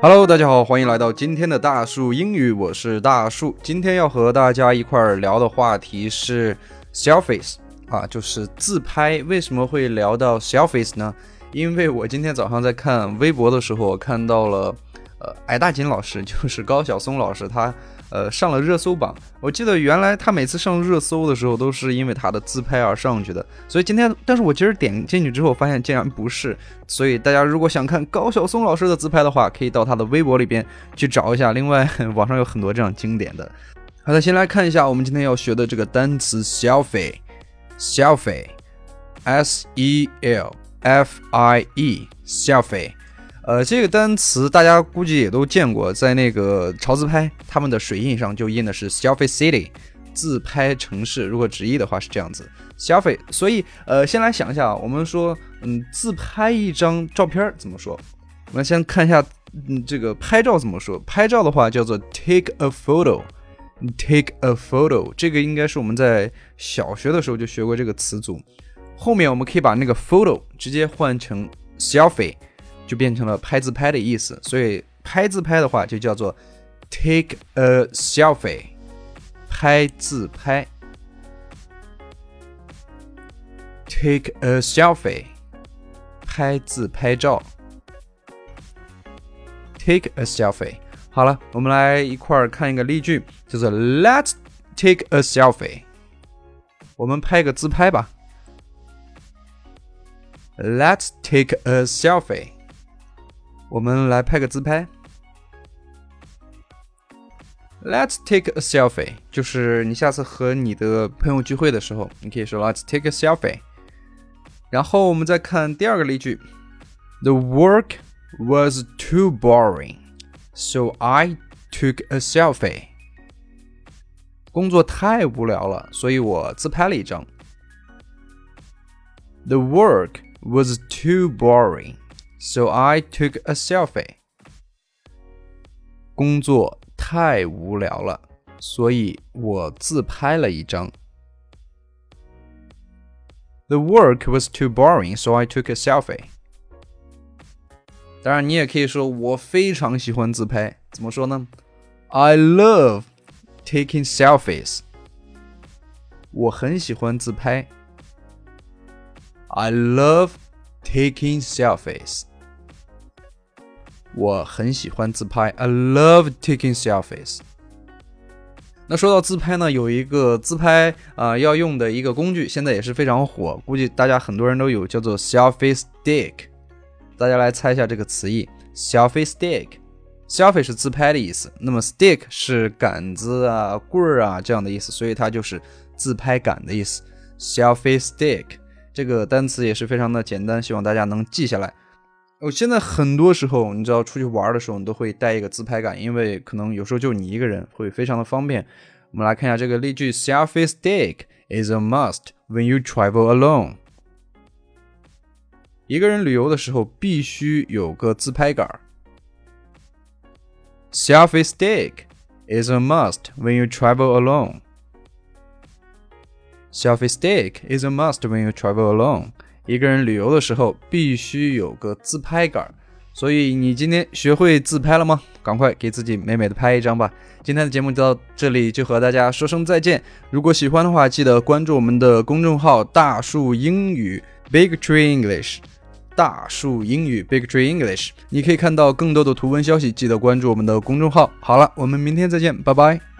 Hello，大家好，欢迎来到今天的大树英语，我是大树。今天要和大家一块儿聊的话题是 selfies 啊，就是自拍。为什么会聊到 selfies 呢？因为我今天早上在看微博的时候，我看到了呃，矮大紧老师，就是高晓松老师，他。呃，上了热搜榜。我记得原来他每次上热搜的时候，都是因为他的自拍而上去的。所以今天，但是我今儿点进去之后，发现竟然不是。所以大家如果想看高晓松老师的自拍的话，可以到他的微博里边去找一下。另外，网上有很多这样经典的。好的，先来看一下我们今天要学的这个单词 selfie，selfie，s e l f i e，selfie。呃，这个单词大家估计也都见过，在那个潮自拍，他们的水印上就印的是 selfie city，自拍城市。如果直译的话是这样子，selfie。所以，呃，先来想一下啊，我们说，嗯，自拍一张照片怎么说？我们先看一下，嗯，这个拍照怎么说？拍照的话叫做 take a photo，take a photo。这个应该是我们在小学的时候就学过这个词组。后面我们可以把那个 photo 直接换成 selfie。就变成了拍自拍的意思，所以拍自拍的话就叫做 take a selfie，拍自拍，take a selfie，拍自拍照，take a selfie。好了，我们来一块儿看一个例句，叫做 Let's take a selfie。我们拍个自拍吧。Let's take a selfie。我们来拍个自拍。Let's take a selfie，就是你下次和你的朋友聚会的时候，你可以说 Let's take a selfie。然后我们再看第二个例句：The work was too boring, so I took a selfie。工作太无聊了，所以我自拍了一张。The work was too boring so I took a selfie. 工作太无聊了，所以我自拍了一张。The work was too boring, so I took a selfie. 当然，你也可以说我非常喜欢自拍。怎么说呢？I love taking selfies. 我很喜欢自拍。I love taking selfies. 我很喜欢自拍，I love taking selfies。那说到自拍呢，有一个自拍啊要用的一个工具，现在也是非常火，估计大家很多人都有，叫做 selfie stick。大家来猜一下这个词义，selfie stick。selfie 是自拍的意思，那么 stick 是杆子啊、棍儿啊这样的意思，所以它就是自拍杆的意思。selfie stick 这个单词也是非常的简单，希望大家能记下来。我现在很多时候，你知道出去玩的时候，你都会带一个自拍杆，因为可能有时候就你一个人，会非常的方便。我们来看一下这个例句：Selfie stick is a must when you travel alone。一个人旅游的时候必须有个自拍杆。Selfie stick is a must when you travel alone. Selfie stick is a must when you travel alone. 一个人旅游的时候必须有个自拍杆，所以你今天学会自拍了吗？赶快给自己美美的拍一张吧！今天的节目就到这里，就和大家说声再见。如果喜欢的话，记得关注我们的公众号“大树英语 ”（Big Tree English）。大树英语 （Big Tree English），你可以看到更多的图文消息。记得关注我们的公众号。好了，我们明天再见，拜拜。